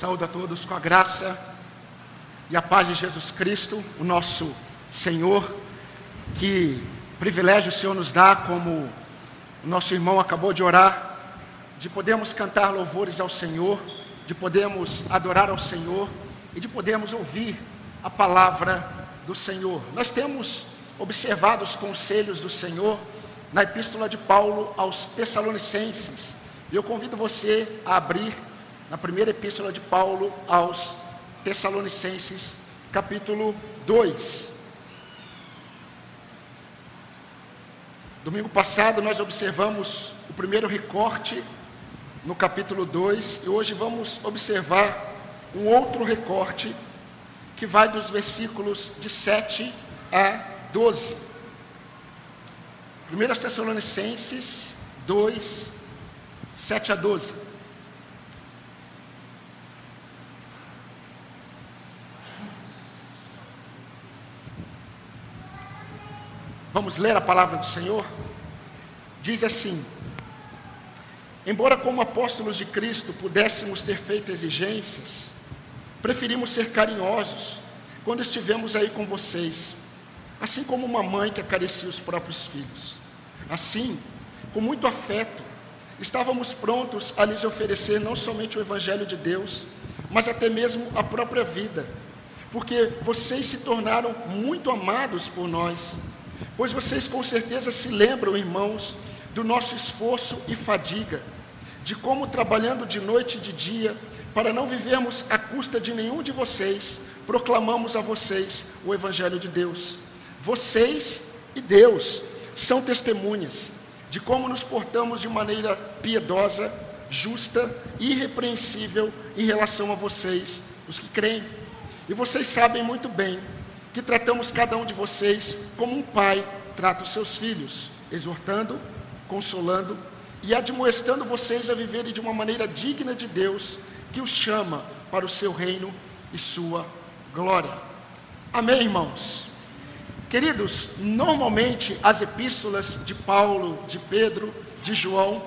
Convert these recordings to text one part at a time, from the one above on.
Saúdo a todos com a graça e a paz de Jesus Cristo, o nosso Senhor. Que privilégio o Senhor nos dá, como o nosso irmão acabou de orar, de podermos cantar louvores ao Senhor, de podermos adorar ao Senhor e de podermos ouvir a palavra do Senhor. Nós temos observado os conselhos do Senhor na epístola de Paulo aos Tessalonicenses. E eu convido você a abrir na primeira epístola de Paulo aos Tessalonicenses, capítulo 2. Domingo passado nós observamos o primeiro recorte no capítulo 2 e hoje vamos observar um outro recorte que vai dos versículos de 7 a 12. 1 Tessalonicenses 2, 7 a 12. Vamos ler a palavra do Senhor? Diz assim: Embora, como apóstolos de Cristo, pudéssemos ter feito exigências, preferimos ser carinhosos quando estivemos aí com vocês, assim como uma mãe que acaricia os próprios filhos. Assim, com muito afeto, estávamos prontos a lhes oferecer não somente o Evangelho de Deus, mas até mesmo a própria vida, porque vocês se tornaram muito amados por nós Pois vocês com certeza se lembram, irmãos, do nosso esforço e fadiga, de como trabalhando de noite e de dia, para não vivermos à custa de nenhum de vocês, proclamamos a vocês o Evangelho de Deus. Vocês e Deus são testemunhas de como nos portamos de maneira piedosa, justa e irrepreensível em relação a vocês, os que creem. E vocês sabem muito bem que tratamos cada um de vocês como um pai trata os seus filhos, exortando, consolando e admoestando vocês a viverem de uma maneira digna de Deus, que os chama para o seu reino e sua glória. Amém, irmãos? Queridos, normalmente as epístolas de Paulo, de Pedro, de João,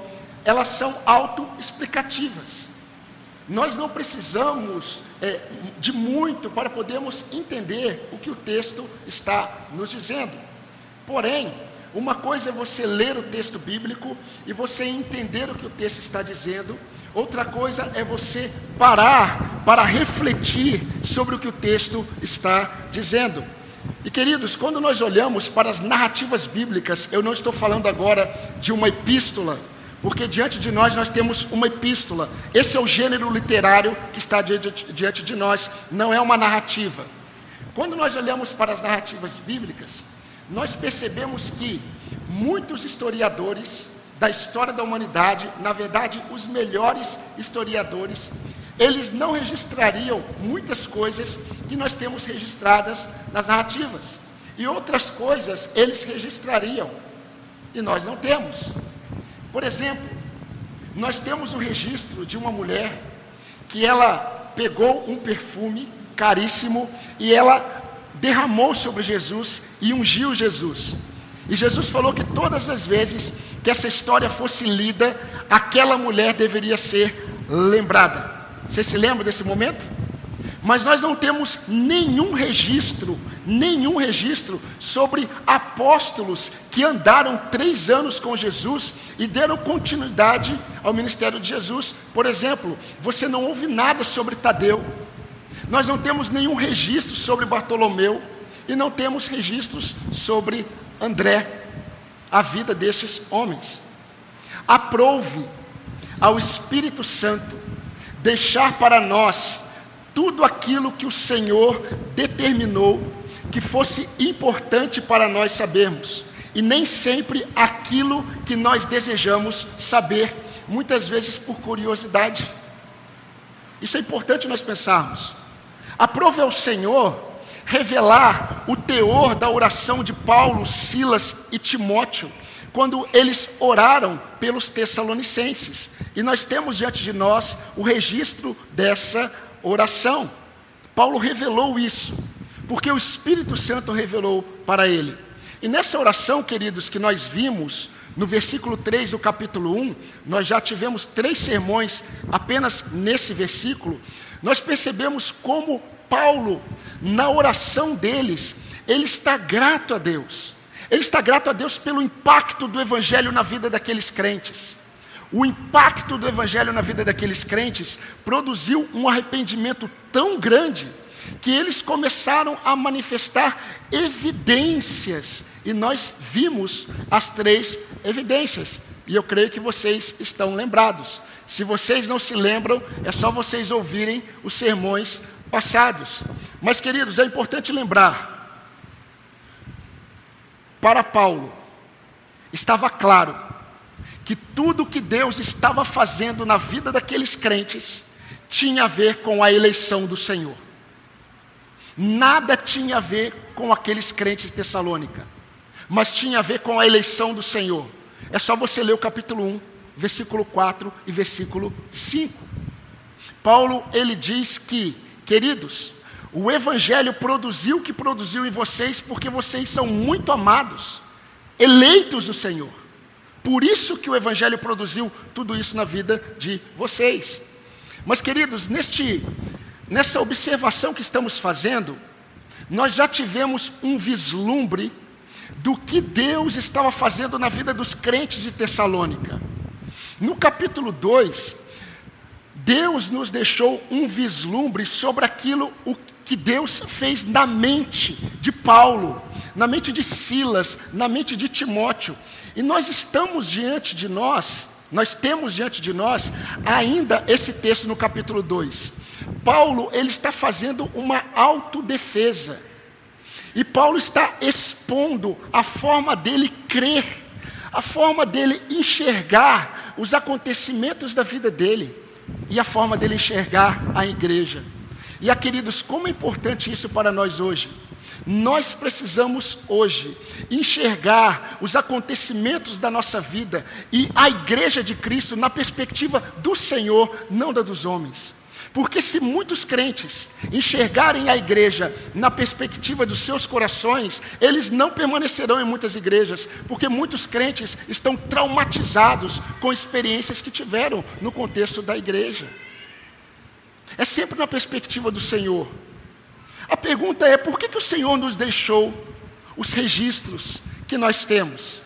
elas são autoexplicativas. Nós não precisamos é, de muito para podermos entender o que o texto está nos dizendo. Porém, uma coisa é você ler o texto bíblico e você entender o que o texto está dizendo, outra coisa é você parar para refletir sobre o que o texto está dizendo. E queridos, quando nós olhamos para as narrativas bíblicas, eu não estou falando agora de uma epístola, porque diante de nós nós temos uma epístola. Esse é o gênero literário que está diante de nós, não é uma narrativa. Quando nós olhamos para as narrativas bíblicas, nós percebemos que muitos historiadores da história da humanidade, na verdade, os melhores historiadores, eles não registrariam muitas coisas que nós temos registradas nas narrativas. E outras coisas eles registrariam e nós não temos. Por exemplo, nós temos um registro de uma mulher que ela pegou um perfume caríssimo e ela derramou sobre Jesus e ungiu Jesus. E Jesus falou que todas as vezes que essa história fosse lida, aquela mulher deveria ser lembrada. Você se lembra desse momento? Mas nós não temos nenhum registro, nenhum registro sobre apóstolos que andaram três anos com Jesus e deram continuidade ao ministério de Jesus. Por exemplo, você não ouve nada sobre Tadeu, nós não temos nenhum registro sobre Bartolomeu e não temos registros sobre André, a vida desses homens. Aprove ao Espírito Santo deixar para nós tudo aquilo que o Senhor determinou que fosse importante para nós sabermos, e nem sempre aquilo que nós desejamos saber, muitas vezes por curiosidade. Isso é importante nós pensarmos. Aprove ao Senhor revelar o teor da oração de Paulo, Silas e Timóteo, quando eles oraram pelos Tessalonicenses. E nós temos diante de nós o registro dessa oração. Paulo revelou isso, porque o Espírito Santo revelou para ele. E nessa oração, queridos, que nós vimos no versículo 3 do capítulo 1, nós já tivemos três sermões apenas nesse versículo. Nós percebemos como Paulo, na oração deles, ele está grato a Deus. Ele está grato a Deus pelo impacto do Evangelho na vida daqueles crentes. O impacto do Evangelho na vida daqueles crentes produziu um arrependimento tão grande que eles começaram a manifestar evidências. E nós vimos as três evidências. E eu creio que vocês estão lembrados. Se vocês não se lembram, é só vocês ouvirem os sermões passados. Mas, queridos, é importante lembrar para Paulo, estava claro que tudo que Deus estava fazendo na vida daqueles crentes tinha a ver com a eleição do Senhor. Nada tinha a ver com aqueles crentes de Tessalônica, mas tinha a ver com a eleição do Senhor. É só você ler o capítulo 1, versículo 4 e versículo 5. Paulo, ele diz que, queridos, o Evangelho produziu o que produziu em vocês, porque vocês são muito amados, eleitos do Senhor. Por isso que o Evangelho produziu tudo isso na vida de vocês. Mas, queridos, neste, nessa observação que estamos fazendo, nós já tivemos um vislumbre do que Deus estava fazendo na vida dos crentes de Tessalônica. No capítulo 2, Deus nos deixou um vislumbre sobre aquilo o que Deus fez na mente de Paulo, na mente de Silas, na mente de Timóteo. E nós estamos diante de nós, nós temos diante de nós ainda esse texto no capítulo 2. Paulo, ele está fazendo uma autodefesa. E Paulo está expondo a forma dele crer, a forma dele enxergar os acontecimentos da vida dele e a forma dele enxergar a igreja. E, a, queridos, como é importante isso para nós hoje. Nós precisamos hoje enxergar os acontecimentos da nossa vida e a igreja de Cristo na perspectiva do Senhor, não da dos homens. Porque se muitos crentes enxergarem a igreja na perspectiva dos seus corações, eles não permanecerão em muitas igrejas, porque muitos crentes estão traumatizados com experiências que tiveram no contexto da igreja. É sempre na perspectiva do Senhor. A pergunta é: por que, que o Senhor nos deixou os registros que nós temos?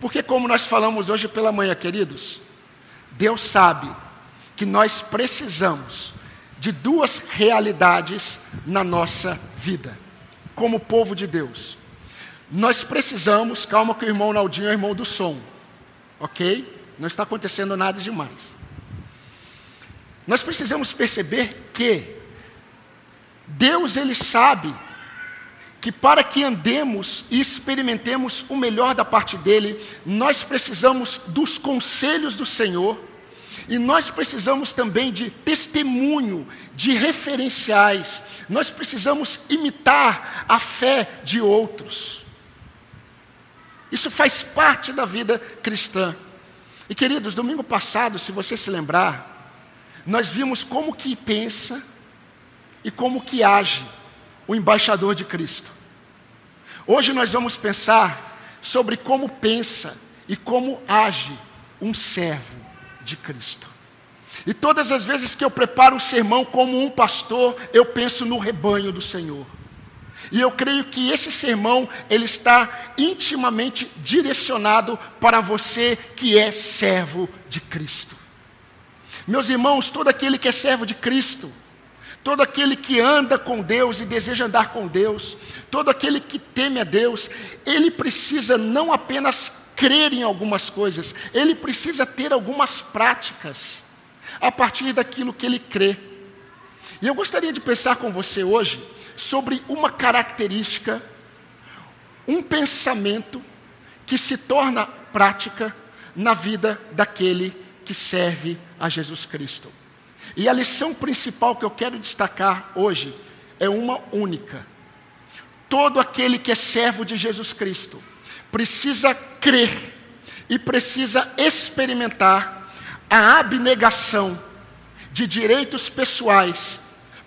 Porque, como nós falamos hoje pela manhã, queridos, Deus sabe que nós precisamos de duas realidades na nossa vida, como povo de Deus. Nós precisamos, calma que o irmão Naldinho é irmão do som, ok? Não está acontecendo nada demais. Nós precisamos perceber que Deus ele sabe que para que andemos e experimentemos o melhor da parte dele, nós precisamos dos conselhos do Senhor e nós precisamos também de testemunho, de referenciais. Nós precisamos imitar a fé de outros. Isso faz parte da vida cristã. E queridos, domingo passado, se você se lembrar, nós vimos como que pensa e como que age o embaixador de Cristo. Hoje nós vamos pensar sobre como pensa e como age um servo de Cristo. E todas as vezes que eu preparo um sermão como um pastor, eu penso no rebanho do Senhor. E eu creio que esse sermão ele está intimamente direcionado para você que é servo de Cristo. Meus irmãos, todo aquele que é servo de Cristo, todo aquele que anda com Deus e deseja andar com Deus, todo aquele que teme a Deus, ele precisa não apenas crer em algumas coisas, ele precisa ter algumas práticas a partir daquilo que ele crê. E eu gostaria de pensar com você hoje sobre uma característica, um pensamento que se torna prática na vida daquele que serve a Jesus Cristo. E a lição principal que eu quero destacar hoje é uma única. Todo aquele que é servo de Jesus Cristo precisa crer e precisa experimentar a abnegação de direitos pessoais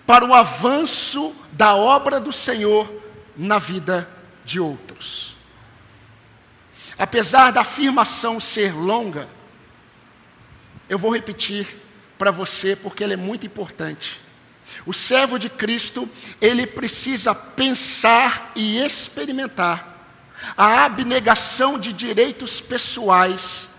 para o avanço da obra do Senhor na vida de outros. apesar da afirmação ser longa, eu vou repetir para você porque ele é muito importante. O servo de Cristo, ele precisa pensar e experimentar a abnegação de direitos pessoais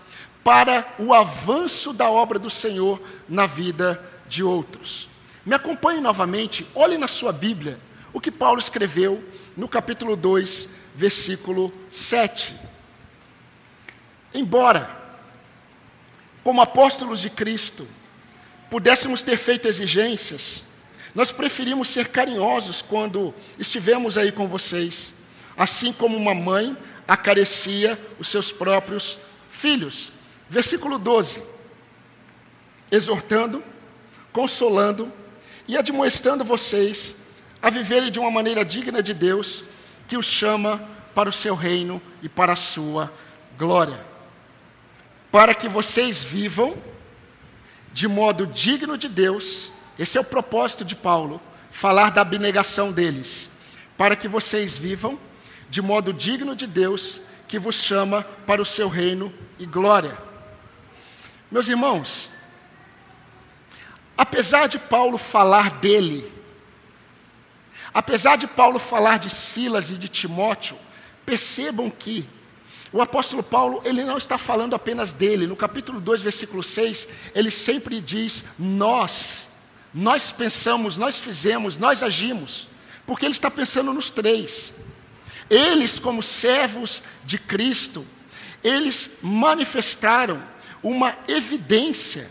para o avanço da obra do Senhor na vida de outros. Me acompanhe novamente, olhe na sua Bíblia o que Paulo escreveu no capítulo 2, versículo 7. Embora, como apóstolos de Cristo, pudéssemos ter feito exigências, nós preferimos ser carinhosos quando estivemos aí com vocês, assim como uma mãe acaricia os seus próprios filhos. Versículo 12: exortando, consolando e admoestando vocês a viverem de uma maneira digna de Deus, que os chama para o seu reino e para a sua glória. Para que vocês vivam de modo digno de Deus, esse é o propósito de Paulo, falar da abnegação deles, para que vocês vivam de modo digno de Deus, que vos chama para o seu reino e glória. Meus irmãos, apesar de Paulo falar dele, apesar de Paulo falar de Silas e de Timóteo, percebam que o apóstolo Paulo, ele não está falando apenas dele. No capítulo 2, versículo 6, ele sempre diz nós. Nós pensamos, nós fizemos, nós agimos. Porque ele está pensando nos três. Eles, como servos de Cristo, eles manifestaram uma evidência.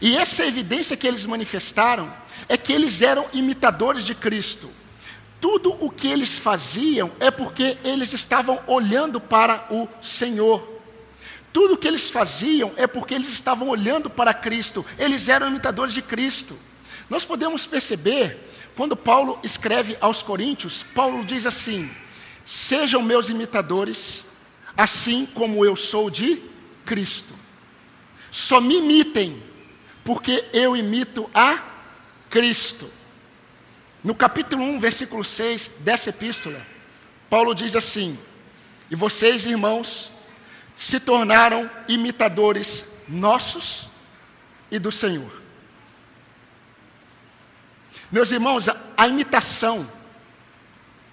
E essa evidência que eles manifestaram é que eles eram imitadores de Cristo tudo o que eles faziam é porque eles estavam olhando para o Senhor. Tudo o que eles faziam é porque eles estavam olhando para Cristo. Eles eram imitadores de Cristo. Nós podemos perceber, quando Paulo escreve aos Coríntios, Paulo diz assim: Sejam meus imitadores, assim como eu sou de Cristo. Só me imitem, porque eu imito a Cristo. No capítulo 1, versículo 6 dessa epístola, Paulo diz assim: E vocês, irmãos, se tornaram imitadores nossos e do Senhor. Meus irmãos, a, a imitação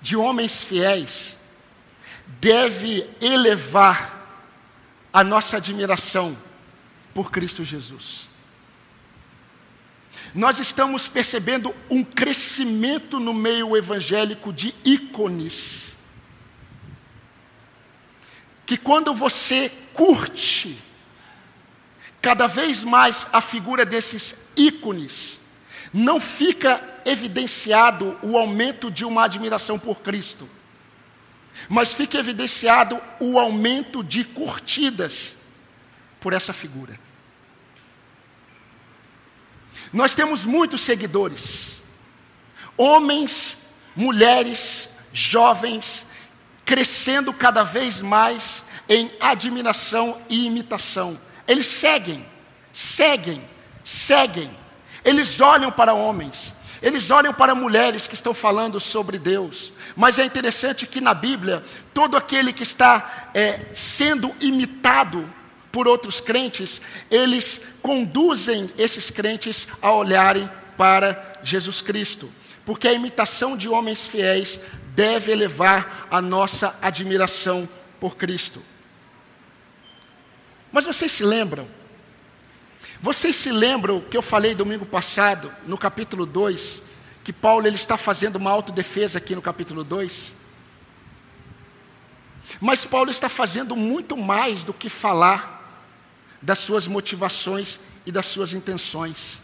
de homens fiéis deve elevar a nossa admiração por Cristo Jesus nós estamos percebendo um crescimento no meio evangélico de ícones. Que quando você curte cada vez mais a figura desses ícones, não fica evidenciado o aumento de uma admiração por Cristo, mas fica evidenciado o aumento de curtidas por essa figura. Nós temos muitos seguidores, homens, mulheres, jovens, crescendo cada vez mais em admiração e imitação. Eles seguem, seguem, seguem. Eles olham para homens, eles olham para mulheres que estão falando sobre Deus. Mas é interessante que na Bíblia, todo aquele que está é, sendo imitado por outros crentes, eles conduzem esses crentes a olharem para Jesus Cristo. Porque a imitação de homens fiéis deve elevar a nossa admiração por Cristo. Mas vocês se lembram? Vocês se lembram que eu falei domingo passado, no capítulo 2, que Paulo ele está fazendo uma autodefesa aqui no capítulo 2? Mas Paulo está fazendo muito mais do que falar das suas motivações e das suas intenções.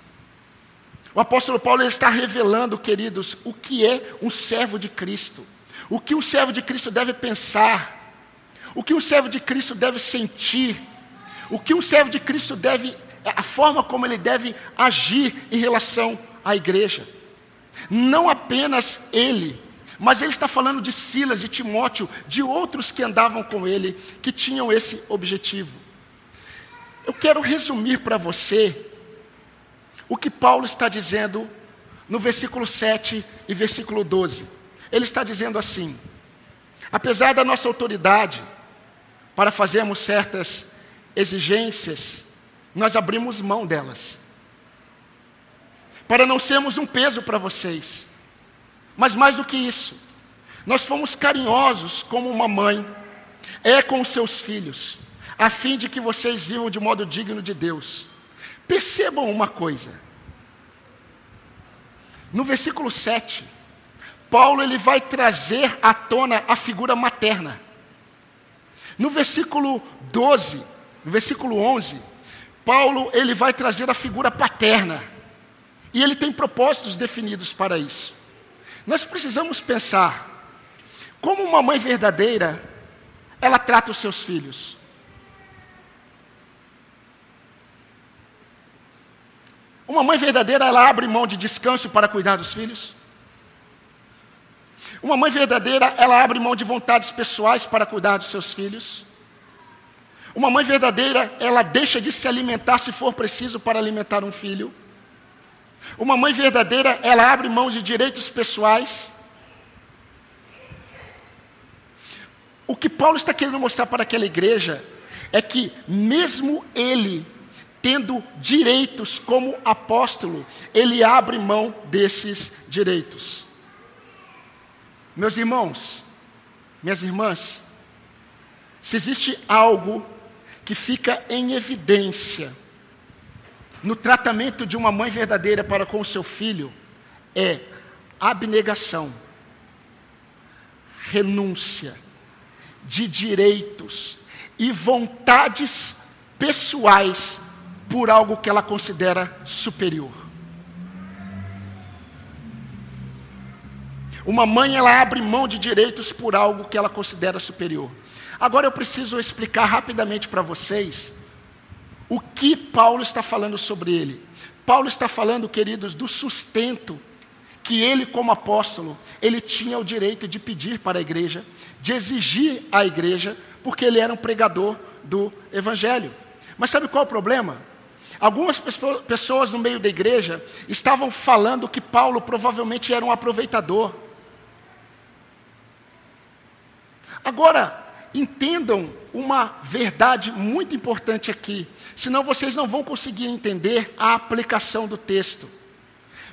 O apóstolo Paulo está revelando, queridos, o que é um servo de Cristo, o que um servo de Cristo deve pensar, o que um servo de Cristo deve sentir, o que um servo de Cristo deve, a forma como ele deve agir em relação à igreja. Não apenas ele, mas ele está falando de Silas, de Timóteo, de outros que andavam com ele, que tinham esse objetivo. Eu quero resumir para você o que Paulo está dizendo no versículo 7 e versículo 12. Ele está dizendo assim: apesar da nossa autoridade, para fazermos certas exigências, nós abrimos mão delas. Para não sermos um peso para vocês. Mas mais do que isso, nós fomos carinhosos como uma mãe é com os seus filhos, a fim de que vocês vivam de modo digno de Deus. Percebam uma coisa. No versículo 7, Paulo ele vai trazer à tona a figura materna. No versículo 12, no versículo 11, Paulo ele vai trazer a figura paterna. E ele tem propósitos definidos para isso. Nós precisamos pensar como uma mãe verdadeira, ela trata os seus filhos. Uma mãe verdadeira, ela abre mão de descanso para cuidar dos filhos. Uma mãe verdadeira, ela abre mão de vontades pessoais para cuidar dos seus filhos. Uma mãe verdadeira, ela deixa de se alimentar se for preciso para alimentar um filho. Uma mãe verdadeira, ela abre mão de direitos pessoais. O que Paulo está querendo mostrar para aquela igreja é que, mesmo ele tendo direitos como apóstolo, ele abre mão desses direitos. Meus irmãos, minhas irmãs, se existe algo que fica em evidência no tratamento de uma mãe verdadeira para com o seu filho é abnegação, renúncia de direitos e vontades pessoais por algo que ela considera superior. Uma mãe ela abre mão de direitos por algo que ela considera superior. Agora eu preciso explicar rapidamente para vocês o que Paulo está falando sobre ele. Paulo está falando, queridos, do sustento que ele, como apóstolo, ele tinha o direito de pedir para a igreja, de exigir à igreja, porque ele era um pregador do evangelho. Mas sabe qual é o problema? Algumas pessoas no meio da igreja estavam falando que Paulo provavelmente era um aproveitador. Agora, entendam uma verdade muito importante aqui, senão vocês não vão conseguir entender a aplicação do texto.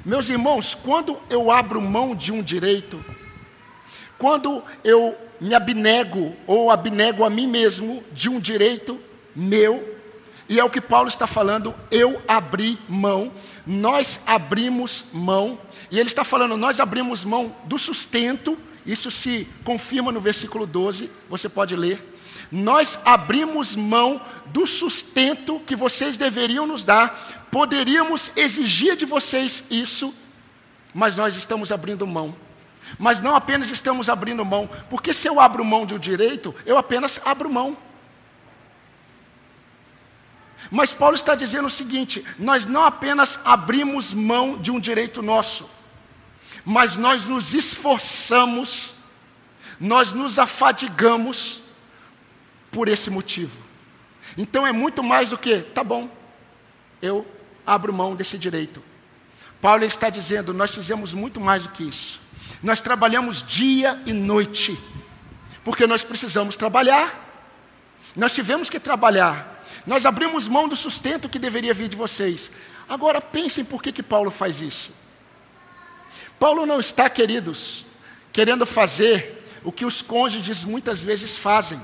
Meus irmãos, quando eu abro mão de um direito, quando eu me abnego ou abnego a mim mesmo de um direito meu, e é o que Paulo está falando, eu abri mão, nós abrimos mão, e ele está falando, nós abrimos mão do sustento, isso se confirma no versículo 12, você pode ler. Nós abrimos mão do sustento que vocês deveriam nos dar, poderíamos exigir de vocês isso, mas nós estamos abrindo mão. Mas não apenas estamos abrindo mão, porque se eu abro mão de um direito, eu apenas abro mão. Mas Paulo está dizendo o seguinte: nós não apenas abrimos mão de um direito nosso, mas nós nos esforçamos, nós nos afadigamos por esse motivo. Então é muito mais do que, tá bom, eu abro mão desse direito. Paulo está dizendo, nós fizemos muito mais do que isso. Nós trabalhamos dia e noite, porque nós precisamos trabalhar. Nós tivemos que trabalhar. Nós abrimos mão do sustento que deveria vir de vocês. Agora pensem por que, que Paulo faz isso. Paulo não está, queridos, querendo fazer o que os cônjuges muitas vezes fazem.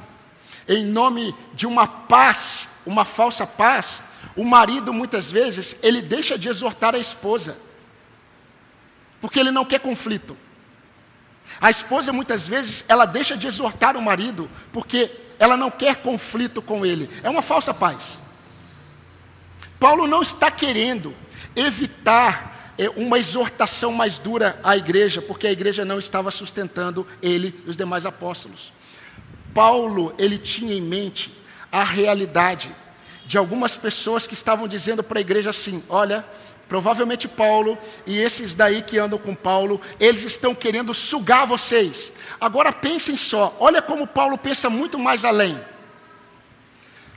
Em nome de uma paz, uma falsa paz, o marido muitas vezes, ele deixa de exortar a esposa. Porque ele não quer conflito. A esposa muitas vezes, ela deixa de exortar o marido, porque ela não quer conflito com ele. É uma falsa paz. Paulo não está querendo evitar é, uma exortação mais dura à igreja, porque a igreja não estava sustentando ele e os demais apóstolos. Paulo, ele tinha em mente a realidade de algumas pessoas que estavam dizendo para a igreja assim: olha, provavelmente Paulo e esses daí que andam com Paulo, eles estão querendo sugar vocês. Agora pensem só, olha como Paulo pensa muito mais além.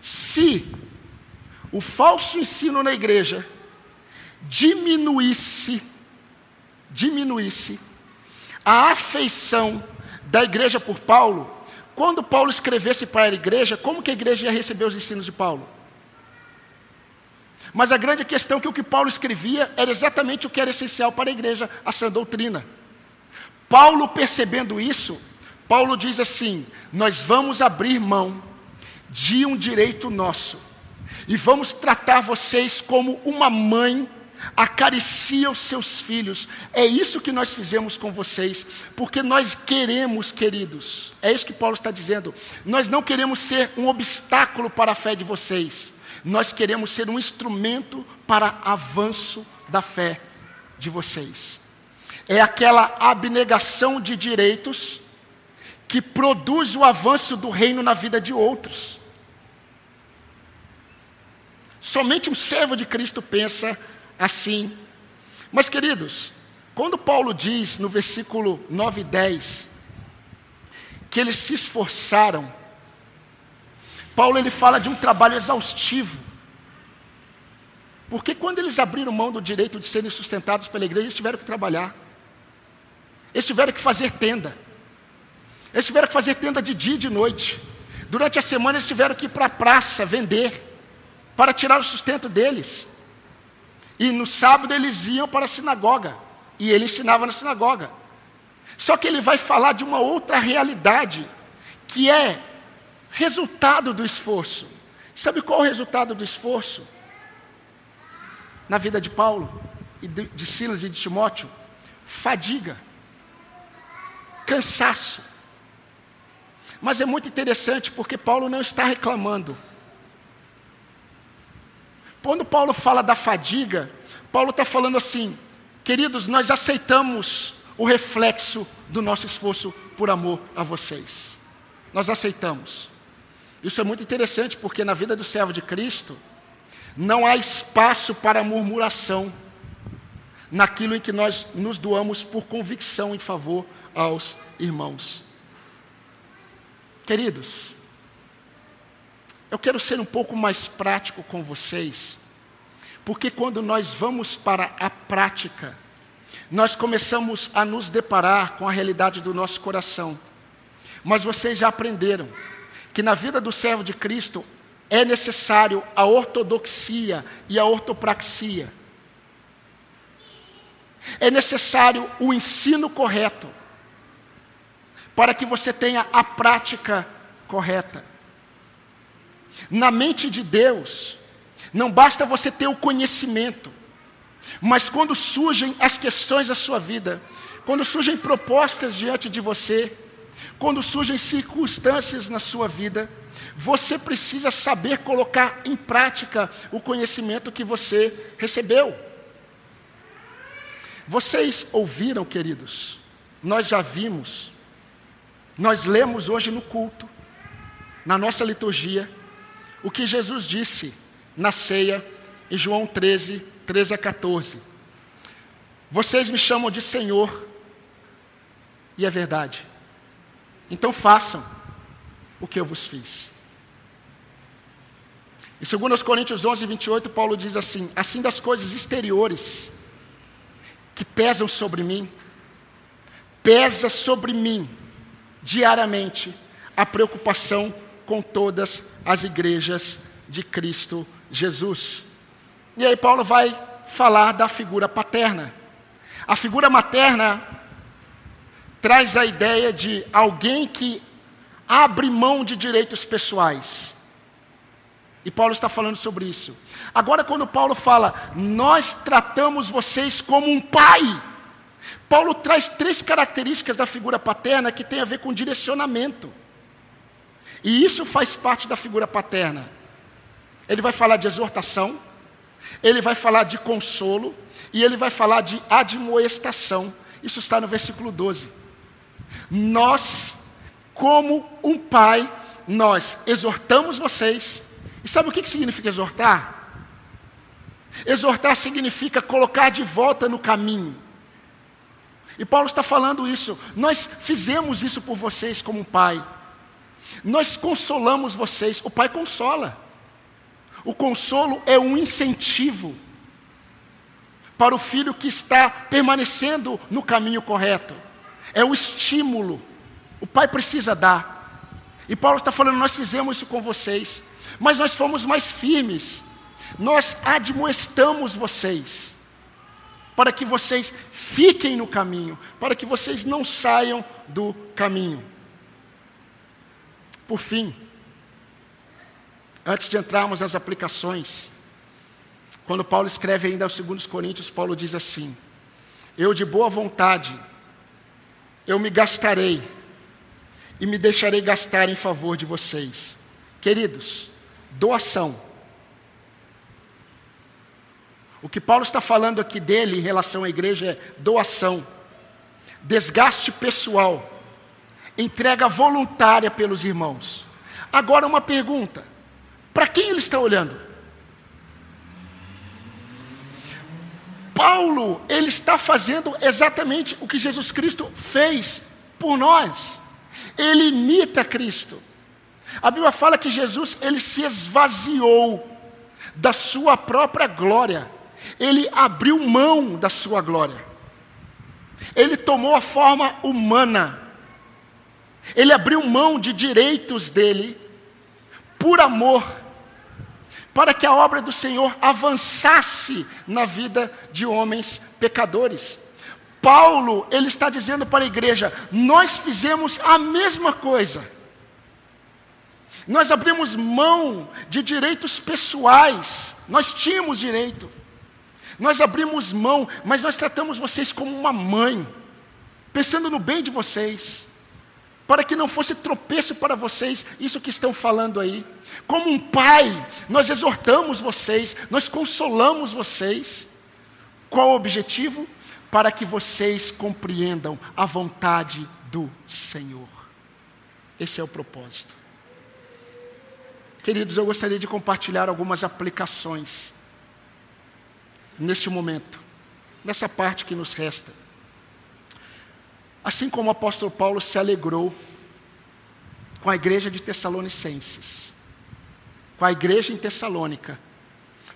Se o falso ensino na igreja diminuísse, diminuísse a afeição da igreja por Paulo, quando Paulo escrevesse para a igreja, como que a igreja ia receber os ensinos de Paulo? Mas a grande questão é que o que Paulo escrevia era exatamente o que era essencial para a igreja, a sã doutrina. Paulo percebendo isso, Paulo diz assim: Nós vamos abrir mão de um direito nosso e vamos tratar vocês como uma mãe acaricia os seus filhos. É isso que nós fizemos com vocês, porque nós queremos, queridos, é isso que Paulo está dizendo. Nós não queremos ser um obstáculo para a fé de vocês, nós queremos ser um instrumento para avanço da fé de vocês. É aquela abnegação de direitos que produz o avanço do reino na vida de outros. Somente um servo de Cristo pensa assim. Mas, queridos, quando Paulo diz no versículo 9 e 10 que eles se esforçaram, Paulo ele fala de um trabalho exaustivo. Porque quando eles abriram mão do direito de serem sustentados pela igreja, eles tiveram que trabalhar. Eles tiveram que fazer tenda. Eles tiveram que fazer tenda de dia e de noite. Durante a semana eles tiveram que ir para a praça vender para tirar o sustento deles. E no sábado eles iam para a sinagoga. E ele ensinava na sinagoga. Só que ele vai falar de uma outra realidade, que é resultado do esforço. Sabe qual é o resultado do esforço? Na vida de Paulo, e de Silas e de Timóteo? Fadiga, cansaço. Mas é muito interessante porque Paulo não está reclamando. Quando Paulo fala da fadiga, Paulo está falando assim, queridos, nós aceitamos o reflexo do nosso esforço por amor a vocês. Nós aceitamos. Isso é muito interessante porque na vida do servo de Cristo não há espaço para murmuração naquilo em que nós nos doamos por convicção em favor aos irmãos. Queridos, eu quero ser um pouco mais prático com vocês, porque quando nós vamos para a prática, nós começamos a nos deparar com a realidade do nosso coração. Mas vocês já aprenderam que na vida do servo de Cristo é necessário a ortodoxia e a ortopraxia. É necessário o ensino correto para que você tenha a prática correta. Na mente de Deus, não basta você ter o conhecimento, mas quando surgem as questões da sua vida, quando surgem propostas diante de você, quando surgem circunstâncias na sua vida, você precisa saber colocar em prática o conhecimento que você recebeu. Vocês ouviram, queridos, nós já vimos, nós lemos hoje no culto, na nossa liturgia, o que Jesus disse na ceia, em João 13, 13 a 14. Vocês me chamam de Senhor, e é verdade. Então façam o que eu vos fiz. Em 2 Coríntios 11, 28, Paulo diz assim: Assim das coisas exteriores que pesam sobre mim, pesa sobre mim diariamente a preocupação com todas as igrejas de Cristo Jesus. E aí Paulo vai falar da figura paterna. A figura materna traz a ideia de alguém que abre mão de direitos pessoais. E Paulo está falando sobre isso. Agora, quando Paulo fala, nós tratamos vocês como um pai, Paulo traz três características da figura paterna que tem a ver com direcionamento. E isso faz parte da figura paterna. Ele vai falar de exortação, ele vai falar de consolo e ele vai falar de admoestação. Isso está no versículo 12. Nós, como um pai, nós exortamos vocês. E sabe o que significa exortar? Exortar significa colocar de volta no caminho. E Paulo está falando isso. Nós fizemos isso por vocês como um pai. Nós consolamos vocês, o Pai consola. O consolo é um incentivo para o filho que está permanecendo no caminho correto. É o estímulo. O pai precisa dar. E Paulo está falando: nós fizemos isso com vocês, mas nós fomos mais firmes, nós admoestamos vocês, para que vocês fiquem no caminho, para que vocês não saiam do caminho. Por fim, antes de entrarmos nas aplicações, quando Paulo escreve ainda aos 2 Coríntios, Paulo diz assim: Eu de boa vontade, eu me gastarei e me deixarei gastar em favor de vocês. Queridos, doação. O que Paulo está falando aqui dele em relação à igreja é doação, desgaste pessoal, entrega voluntária pelos irmãos. Agora, uma pergunta: para quem ele está olhando? Paulo, ele está fazendo exatamente o que Jesus Cristo fez por nós. Ele imita Cristo. A Bíblia fala que Jesus, ele se esvaziou da sua própria glória. Ele abriu mão da sua glória. Ele tomou a forma humana. Ele abriu mão de direitos dele por amor para que a obra do Senhor avançasse na vida de homens pecadores. Paulo, ele está dizendo para a igreja: nós fizemos a mesma coisa. Nós abrimos mão de direitos pessoais, nós tínhamos direito. Nós abrimos mão, mas nós tratamos vocês como uma mãe, pensando no bem de vocês para que não fosse tropeço para vocês, isso que estão falando aí. Como um pai, nós exortamos vocês, nós consolamos vocês. Qual o objetivo? Para que vocês compreendam a vontade do Senhor. Esse é o propósito. Queridos, eu gostaria de compartilhar algumas aplicações neste momento, nessa parte que nos resta. Assim como o apóstolo Paulo se alegrou com a igreja de Tessalonicenses, com a igreja em Tessalônica,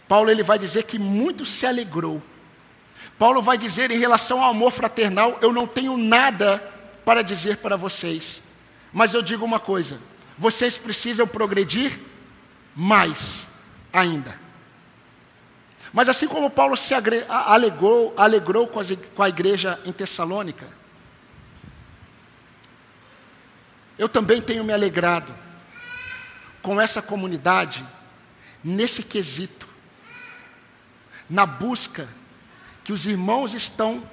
Paulo ele vai dizer que muito se alegrou. Paulo vai dizer em relação ao amor fraternal, eu não tenho nada para dizer para vocês, mas eu digo uma coisa: vocês precisam progredir mais ainda. Mas assim como Paulo se alegrou, alegrou com a igreja em Tessalônica, Eu também tenho me alegrado com essa comunidade nesse quesito, na busca que os irmãos estão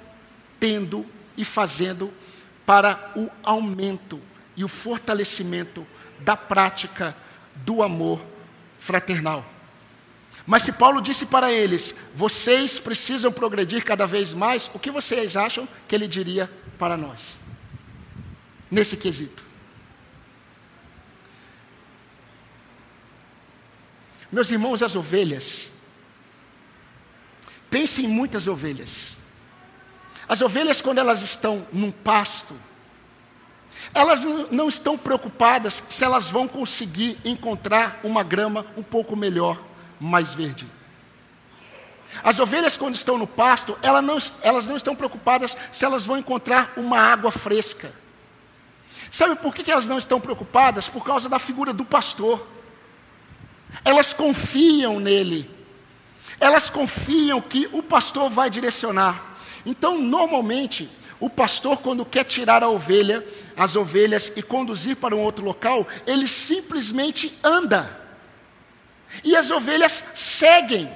tendo e fazendo para o aumento e o fortalecimento da prática do amor fraternal. Mas se Paulo disse para eles, vocês precisam progredir cada vez mais, o que vocês acham que ele diria para nós? Nesse quesito. Meus irmãos, as ovelhas. Pense em muitas ovelhas. As ovelhas, quando elas estão num pasto, elas não estão preocupadas se elas vão conseguir encontrar uma grama um pouco melhor, mais verde. As ovelhas, quando estão no pasto, elas não, elas não estão preocupadas se elas vão encontrar uma água fresca. Sabe por que elas não estão preocupadas? Por causa da figura do pastor. Elas confiam nele. Elas confiam que o pastor vai direcionar. Então, normalmente, o pastor, quando quer tirar a ovelha, as ovelhas e conduzir para um outro local, ele simplesmente anda. E as ovelhas seguem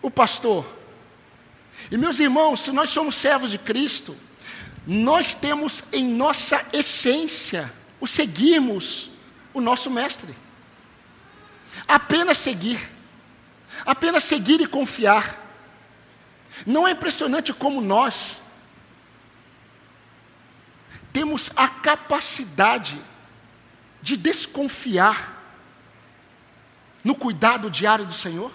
o pastor. E meus irmãos, se nós somos servos de Cristo, nós temos em nossa essência o seguirmos o nosso mestre. Apenas seguir. Apenas seguir e confiar. Não é impressionante como nós temos a capacidade de desconfiar no cuidado diário do Senhor?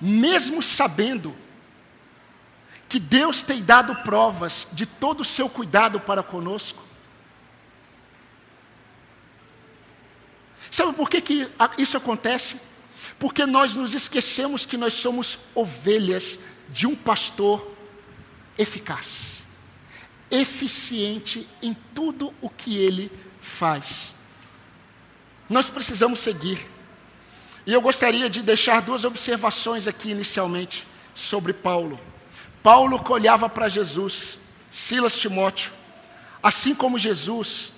Mesmo sabendo que Deus tem dado provas de todo o seu cuidado para conosco, Sabe por que, que isso acontece? Porque nós nos esquecemos que nós somos ovelhas de um pastor eficaz. eficiente em tudo o que ele faz. Nós precisamos seguir. E eu gostaria de deixar duas observações aqui inicialmente sobre Paulo. Paulo olhava para Jesus, Silas Timóteo, assim como Jesus,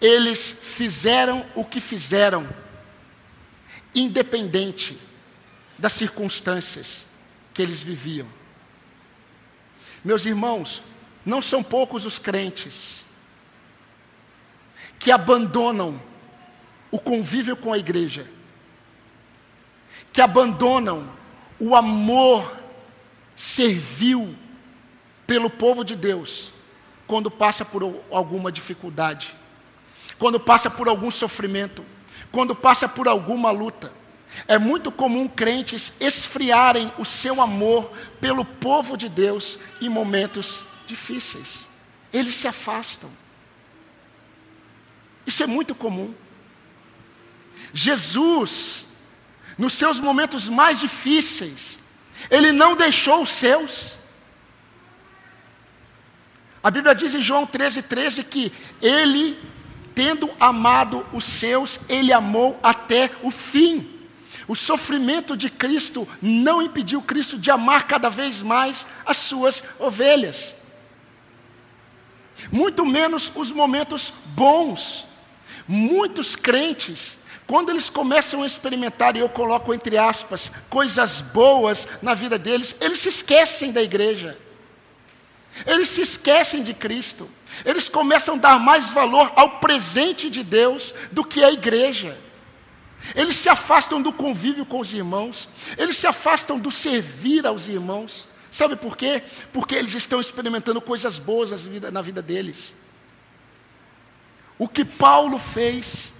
eles fizeram o que fizeram, independente das circunstâncias que eles viviam. Meus irmãos, não são poucos os crentes que abandonam o convívio com a igreja, que abandonam o amor servil pelo povo de Deus, quando passa por alguma dificuldade, quando passa por algum sofrimento, quando passa por alguma luta. É muito comum crentes esfriarem o seu amor pelo povo de Deus em momentos difíceis. Eles se afastam. Isso é muito comum. Jesus, nos seus momentos mais difíceis, ele não deixou os seus. A Bíblia diz em João 13, 13 que ele, tendo amado os seus, ele amou até o fim. O sofrimento de Cristo não impediu Cristo de amar cada vez mais as suas ovelhas. Muito menos os momentos bons. Muitos crentes, quando eles começam a experimentar, e eu coloco entre aspas, coisas boas na vida deles, eles se esquecem da igreja. Eles se esquecem de Cristo. Eles começam a dar mais valor ao presente de Deus do que à igreja. Eles se afastam do convívio com os irmãos, eles se afastam do servir aos irmãos. Sabe por quê? Porque eles estão experimentando coisas boas na vida, na vida deles. O que Paulo fez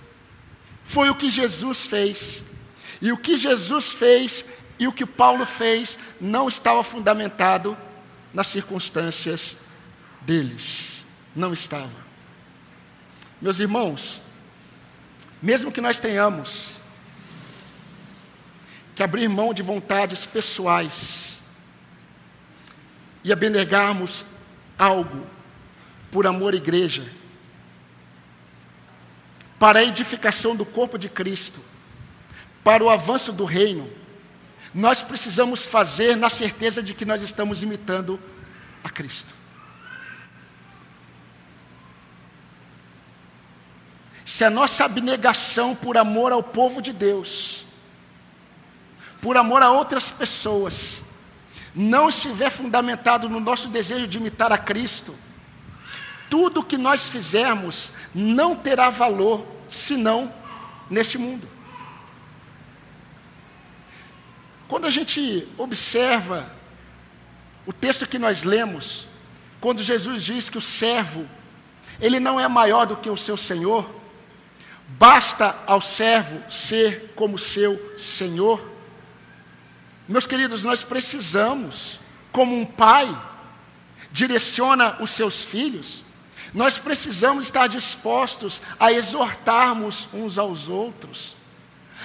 foi o que Jesus fez. E o que Jesus fez e o que Paulo fez não estava fundamentado nas circunstâncias deles. Não estava. Meus irmãos, mesmo que nós tenhamos que abrir mão de vontades pessoais e abnegarmos algo por amor à igreja, para a edificação do corpo de Cristo, para o avanço do reino, nós precisamos fazer na certeza de que nós estamos imitando a Cristo. Se a nossa abnegação por amor ao povo de Deus, por amor a outras pessoas, não estiver fundamentado no nosso desejo de imitar a Cristo, tudo que nós fizermos não terá valor senão neste mundo. Quando a gente observa o texto que nós lemos, quando Jesus diz que o servo, ele não é maior do que o seu senhor, basta ao servo ser como seu senhor. Meus queridos, nós precisamos, como um pai direciona os seus filhos, nós precisamos estar dispostos a exortarmos uns aos outros,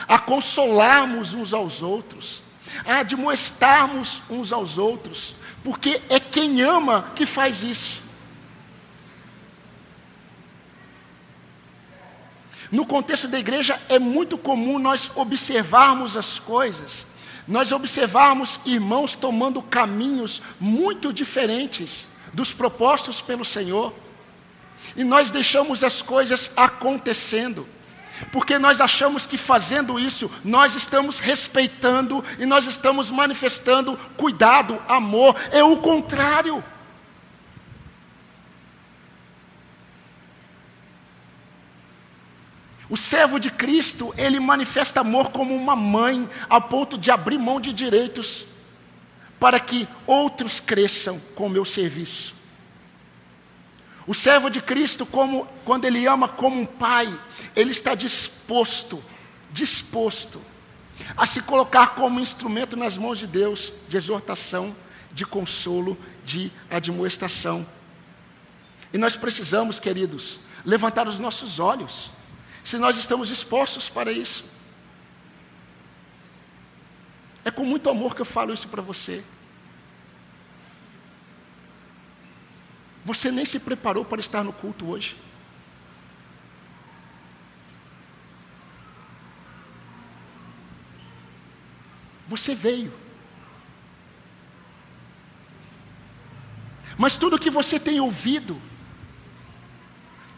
a consolarmos uns aos outros, a admoestarmos uns aos outros, porque é quem ama que faz isso. No contexto da igreja, é muito comum nós observarmos as coisas nós observarmos irmãos tomando caminhos muito diferentes dos propostos pelo Senhor, e nós deixamos as coisas acontecendo, porque nós achamos que fazendo isso, nós estamos respeitando e nós estamos manifestando cuidado, amor, é o contrário. O servo de Cristo, ele manifesta amor como uma mãe, a ponto de abrir mão de direitos para que outros cresçam com o meu serviço. O servo de Cristo, como, quando ele ama como um pai, ele está disposto, disposto a se colocar como instrumento nas mãos de Deus, de exortação, de consolo, de admoestação. E nós precisamos, queridos, levantar os nossos olhos se nós estamos dispostos para isso. É com muito amor que eu falo isso para você. Você nem se preparou para estar no culto hoje. Você veio. Mas tudo que você tem ouvido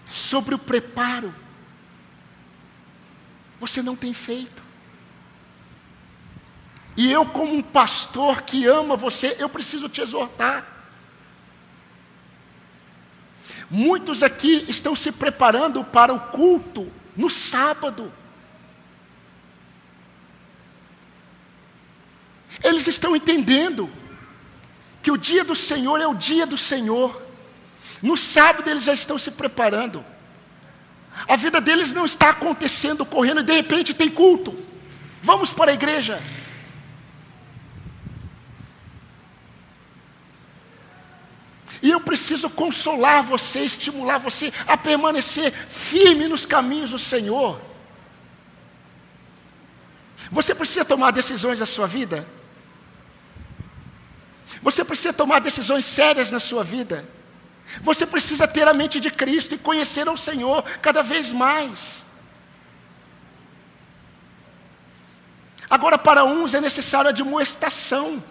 sobre o preparo, você não tem feito. E eu, como um pastor que ama você, eu preciso te exortar. Muitos aqui estão se preparando para o culto no sábado. Eles estão entendendo que o dia do Senhor é o dia do Senhor. No sábado eles já estão se preparando. A vida deles não está acontecendo, correndo, e de repente tem culto. Vamos para a igreja. E eu preciso consolar você, estimular você a permanecer firme nos caminhos do Senhor. Você precisa tomar decisões na sua vida. Você precisa tomar decisões sérias na sua vida. Você precisa ter a mente de Cristo e conhecer ao Senhor cada vez mais. Agora, para uns é necessário admoestação.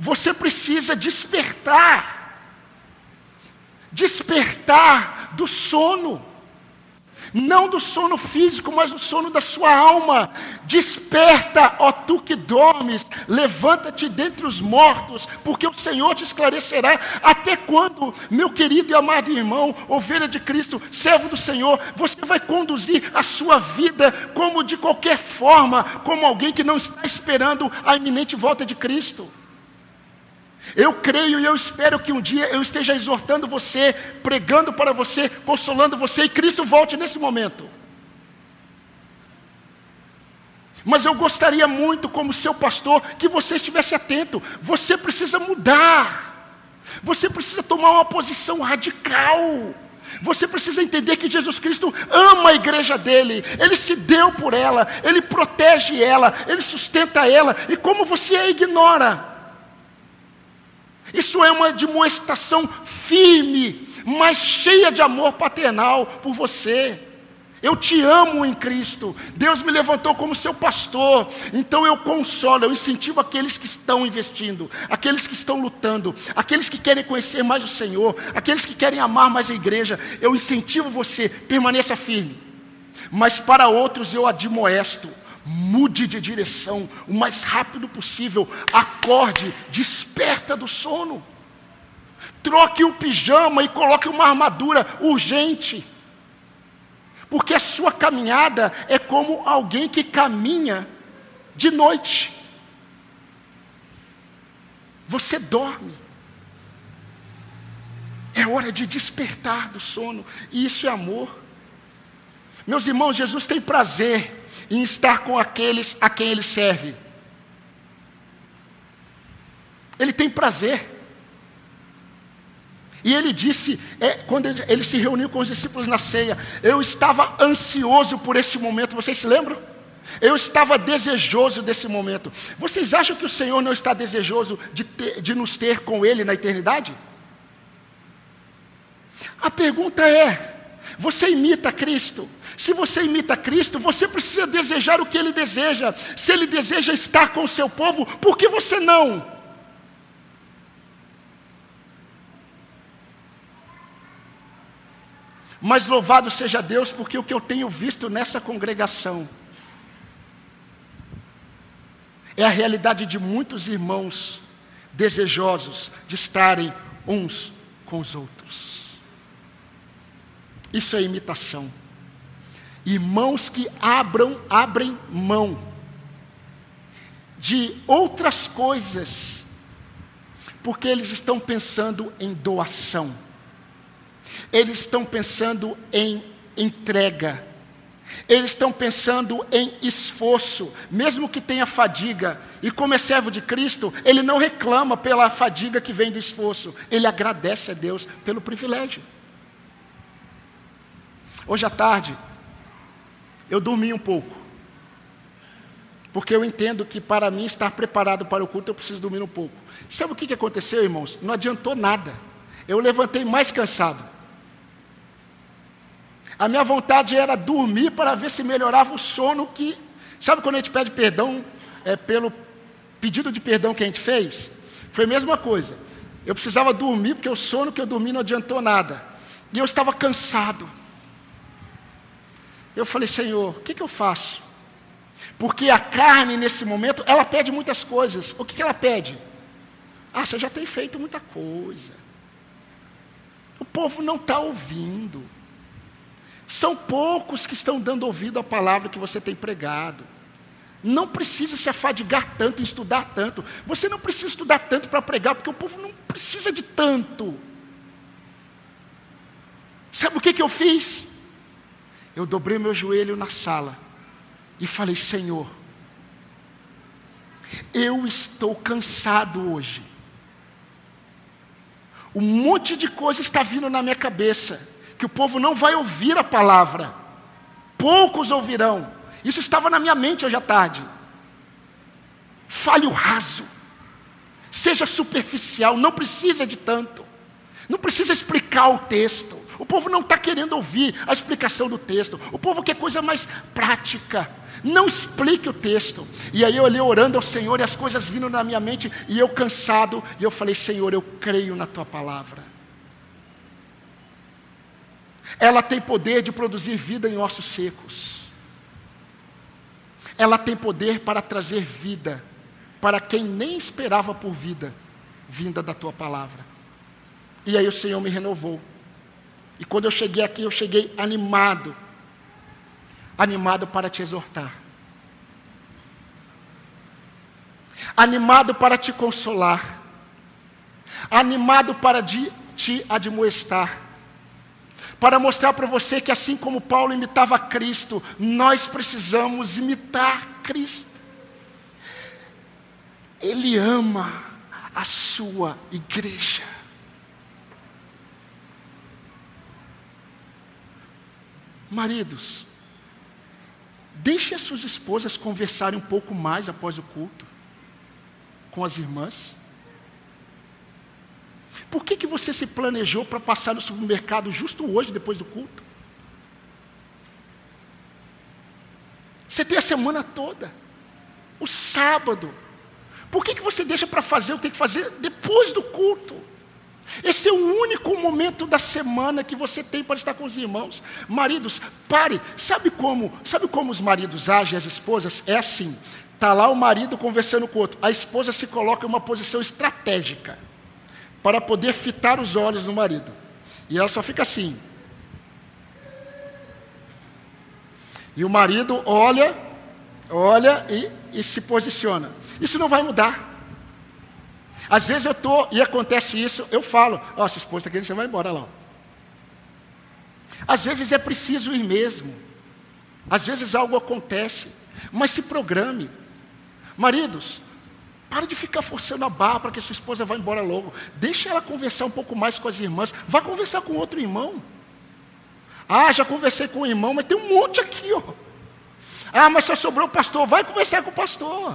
Você precisa despertar. Despertar do sono. Não do sono físico, mas do sono da sua alma. Desperta, ó tu que dormes, levanta-te dentre os mortos, porque o Senhor te esclarecerá. Até quando, meu querido e amado irmão, ovelha de Cristo, servo do Senhor, você vai conduzir a sua vida como de qualquer forma, como alguém que não está esperando a iminente volta de Cristo? Eu creio e eu espero que um dia eu esteja exortando você, pregando para você, consolando você e Cristo volte nesse momento. Mas eu gostaria muito, como seu pastor, que você estivesse atento. Você precisa mudar. Você precisa tomar uma posição radical. Você precisa entender que Jesus Cristo ama a igreja dele, ele se deu por ela, ele protege ela, ele sustenta ela, e como você a ignora, isso é uma demonstração firme, mas cheia de amor paternal por você. Eu te amo em Cristo. Deus me levantou como seu pastor. Então eu consolo, eu incentivo aqueles que estão investindo, aqueles que estão lutando, aqueles que querem conhecer mais o Senhor, aqueles que querem amar mais a igreja. Eu incentivo você, permaneça firme. Mas para outros eu admoesto mude de direção o mais rápido possível, acorde, desperta do sono. Troque o pijama e coloque uma armadura urgente. Porque a sua caminhada é como alguém que caminha de noite. Você dorme. É hora de despertar do sono. E isso é amor. Meus irmãos, Jesus tem prazer em estar com aqueles a quem ele serve. Ele tem prazer. E ele disse, é, quando ele, ele, se reuniu com os discípulos na ceia, eu estava ansioso por este momento, vocês se lembram? Eu estava desejoso desse momento. Vocês acham que o Senhor não está desejoso de, ter, de nos ter com Ele na eternidade? A pergunta é: você imita Cristo? Se você imita Cristo, você precisa desejar o que Ele deseja. Se Ele deseja estar com o seu povo, por que você não? Mas louvado seja Deus, porque o que eu tenho visto nessa congregação é a realidade de muitos irmãos desejosos de estarem uns com os outros. Isso é imitação. Irmãos que abram, abrem mão de outras coisas, porque eles estão pensando em doação, eles estão pensando em entrega, eles estão pensando em esforço, mesmo que tenha fadiga, e como é servo de Cristo, ele não reclama pela fadiga que vem do esforço, ele agradece a Deus pelo privilégio. Hoje à tarde, eu dormi um pouco. Porque eu entendo que para mim estar preparado para o culto eu preciso dormir um pouco. Sabe o que aconteceu, irmãos? Não adiantou nada. Eu levantei mais cansado. A minha vontade era dormir para ver se melhorava o sono que. Sabe quando a gente pede perdão é, pelo pedido de perdão que a gente fez? Foi a mesma coisa. Eu precisava dormir, porque o sono que eu dormi não adiantou nada. E eu estava cansado. Eu falei, Senhor, o que, que eu faço? Porque a carne, nesse momento, ela pede muitas coisas. O que, que ela pede? Ah, você já tem feito muita coisa. O povo não está ouvindo. São poucos que estão dando ouvido à palavra que você tem pregado. Não precisa se afadigar tanto em estudar tanto. Você não precisa estudar tanto para pregar, porque o povo não precisa de tanto. Sabe o que, que eu fiz? Eu dobrei meu joelho na sala e falei: Senhor, eu estou cansado hoje. Um monte de coisa está vindo na minha cabeça, que o povo não vai ouvir a palavra, poucos ouvirão. Isso estava na minha mente hoje à tarde. Fale o raso, seja superficial, não precisa de tanto, não precisa explicar o texto. O povo não está querendo ouvir a explicação do texto, o povo quer coisa mais prática. Não explique o texto. E aí eu olhei orando ao Senhor e as coisas vindo na minha mente e eu cansado, e eu falei: Senhor, eu creio na tua palavra. Ela tem poder de produzir vida em ossos secos ela tem poder para trazer vida para quem nem esperava por vida, vinda da tua palavra. E aí o Senhor me renovou. E quando eu cheguei aqui, eu cheguei animado, animado para te exortar, animado para te consolar, animado para te admoestar para mostrar para você que assim como Paulo imitava Cristo, nós precisamos imitar Cristo. Ele ama a sua igreja. Maridos, deixe as suas esposas conversarem um pouco mais após o culto com as irmãs. Por que, que você se planejou para passar no supermercado justo hoje, depois do culto? Você tem a semana toda, o sábado. Por que, que você deixa para fazer o que tem que fazer depois do culto? Esse é o único momento da semana que você tem para estar com os irmãos. Maridos, pare. Sabe como? Sabe como os maridos agem, as esposas? É assim. Tá lá o marido conversando com o outro. A esposa se coloca em uma posição estratégica para poder fitar os olhos no marido. E ela só fica assim. E o marido olha, olha e, e se posiciona. Isso não vai mudar. Às vezes eu estou, e acontece isso, eu falo, ó, oh, sua esposa está querendo, você vai embora lá. Às vezes é preciso ir mesmo. Às vezes algo acontece. Mas se programe. Maridos, para de ficar forçando a barra para que sua esposa vá embora logo. Deixa ela conversar um pouco mais com as irmãs. Vá conversar com outro irmão. Ah, já conversei com o irmão, mas tem um monte aqui, ó. Ah, mas só sobrou o pastor. Vai conversar com o pastor.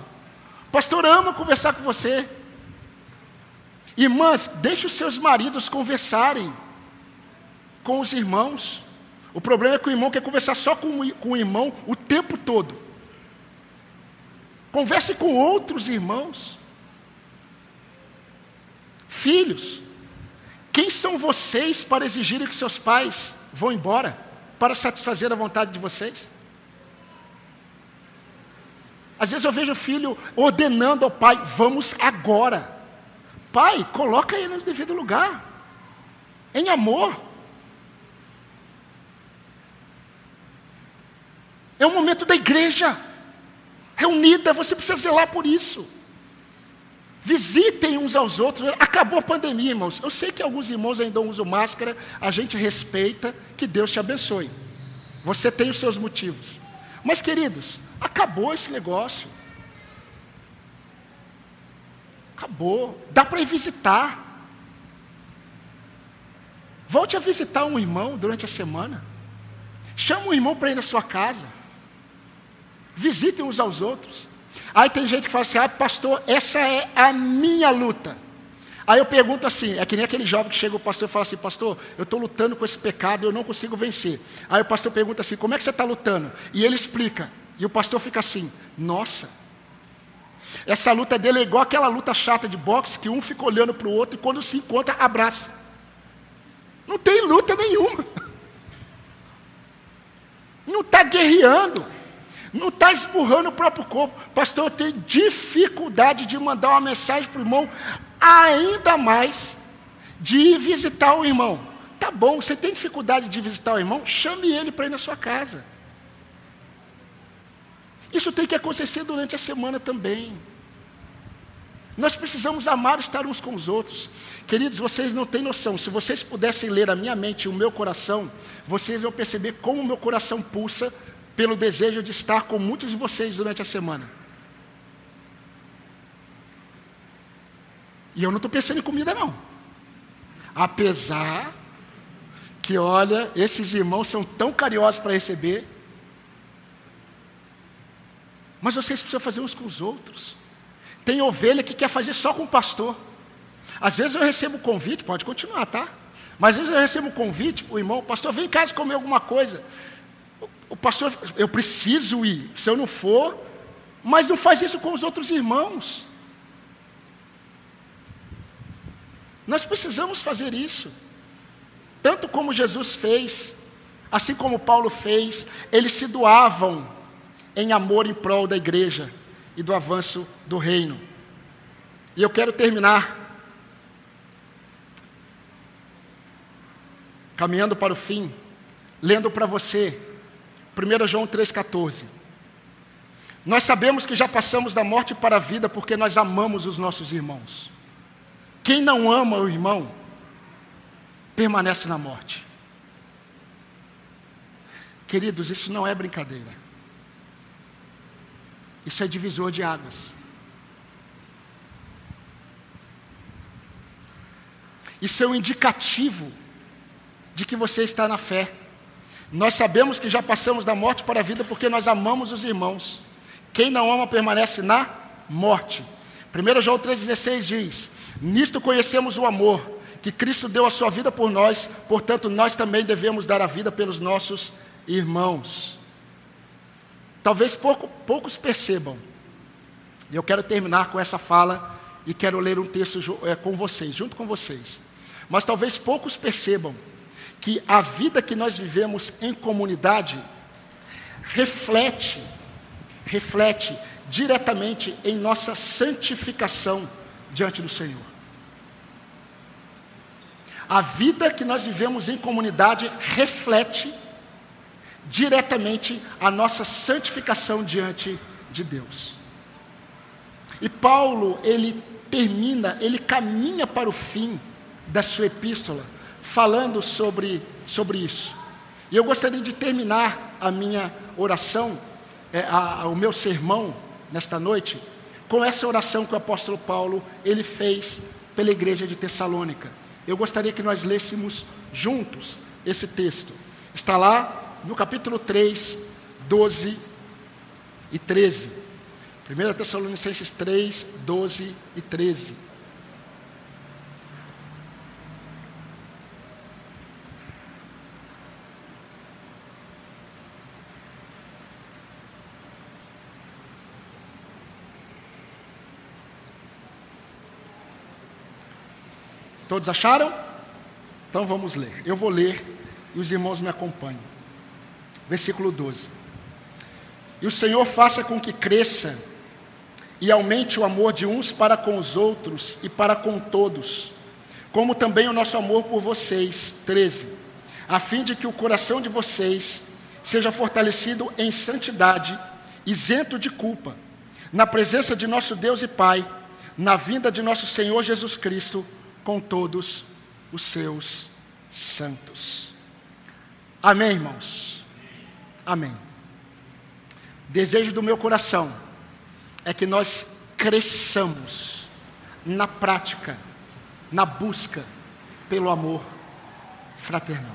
O pastor ama conversar com você. Irmãs, deixe os seus maridos conversarem com os irmãos. O problema é que o irmão quer conversar só com, com o irmão o tempo todo. Converse com outros irmãos. Filhos, quem são vocês para exigirem que seus pais vão embora para satisfazer a vontade de vocês? Às vezes eu vejo o filho ordenando ao pai: vamos agora. Pai, coloca ele no devido lugar, em amor. É o momento da igreja reunida, você precisa zelar por isso. Visitem uns aos outros. Acabou a pandemia, irmãos. Eu sei que alguns irmãos ainda usam máscara, a gente respeita, que Deus te abençoe. Você tem os seus motivos. Mas, queridos, acabou esse negócio. Acabou. Dá para ir visitar. Volte a visitar um irmão durante a semana. Chama um irmão para ir na sua casa. Visitem uns aos outros. Aí tem gente que fala assim: ah, pastor, essa é a minha luta. Aí eu pergunto assim: é que nem aquele jovem que chega o pastor e fala assim: Pastor, eu estou lutando com esse pecado eu não consigo vencer. Aí o pastor pergunta assim: Como é que você está lutando? E ele explica. E o pastor fica assim: Nossa, essa luta dele é igual aquela luta chata de boxe que um fica olhando para o outro e quando se encontra, abraça. Não tem luta nenhuma. Não está guerreando. Não está esburrando o próprio corpo. Pastor, eu tenho dificuldade de mandar uma mensagem para o irmão, ainda mais de ir visitar o irmão. Tá bom, você tem dificuldade de visitar o irmão? Chame ele para ir na sua casa. Isso tem que acontecer durante a semana também. Nós precisamos amar estar uns com os outros. Queridos, vocês não têm noção. Se vocês pudessem ler a minha mente e o meu coração, vocês vão perceber como o meu coração pulsa pelo desejo de estar com muitos de vocês durante a semana. E eu não estou pensando em comida, não. Apesar que, olha, esses irmãos são tão carinhosos para receber. Mas vocês precisam fazer uns com os outros. Tem ovelha que quer fazer só com o pastor. Às vezes eu recebo convite, pode continuar, tá? Mas às vezes eu recebo um convite o irmão, pastor, vem em casa comer alguma coisa. O pastor, eu preciso ir. Se eu não for, mas não faz isso com os outros irmãos. Nós precisamos fazer isso. Tanto como Jesus fez, assim como Paulo fez, eles se doavam em amor em prol da igreja e do avanço do reino. E eu quero terminar caminhando para o fim, lendo para você 1 João 3,14. Nós sabemos que já passamos da morte para a vida porque nós amamos os nossos irmãos. Quem não ama o irmão, permanece na morte. Queridos, isso não é brincadeira. Isso é divisor de águas. Isso é um indicativo de que você está na fé. Nós sabemos que já passamos da morte para a vida porque nós amamos os irmãos. Quem não ama permanece na morte. 1 João 3,16 diz: Nisto conhecemos o amor, que Cristo deu a sua vida por nós, portanto, nós também devemos dar a vida pelos nossos irmãos. Talvez pouco, poucos percebam. E eu quero terminar com essa fala e quero ler um texto é, com vocês, junto com vocês. Mas talvez poucos percebam que a vida que nós vivemos em comunidade reflete, reflete diretamente em nossa santificação diante do Senhor. A vida que nós vivemos em comunidade reflete diretamente a nossa santificação diante de Deus. E Paulo, ele termina, ele caminha para o fim da sua epístola, falando sobre, sobre isso. E eu gostaria de terminar a minha oração, é, a, a, o meu sermão nesta noite, com essa oração que o apóstolo Paulo ele fez pela igreja de Tessalônica. Eu gostaria que nós lêssemos juntos esse texto. Está lá no capítulo 3, 12 e 13. 1 Tessalonicenses 3, 12 e 13. Todos acharam? Então vamos ler. Eu vou ler e os irmãos me acompanham. Versículo 12. E o Senhor faça com que cresça e aumente o amor de uns para com os outros e para com todos, como também o nosso amor por vocês. 13. A fim de que o coração de vocês seja fortalecido em santidade, isento de culpa, na presença de nosso Deus e Pai, na vinda de nosso Senhor Jesus Cristo, com todos os seus santos. Amém, irmãos? Amém. Desejo do meu coração é que nós cresçamos na prática, na busca pelo amor fraternal.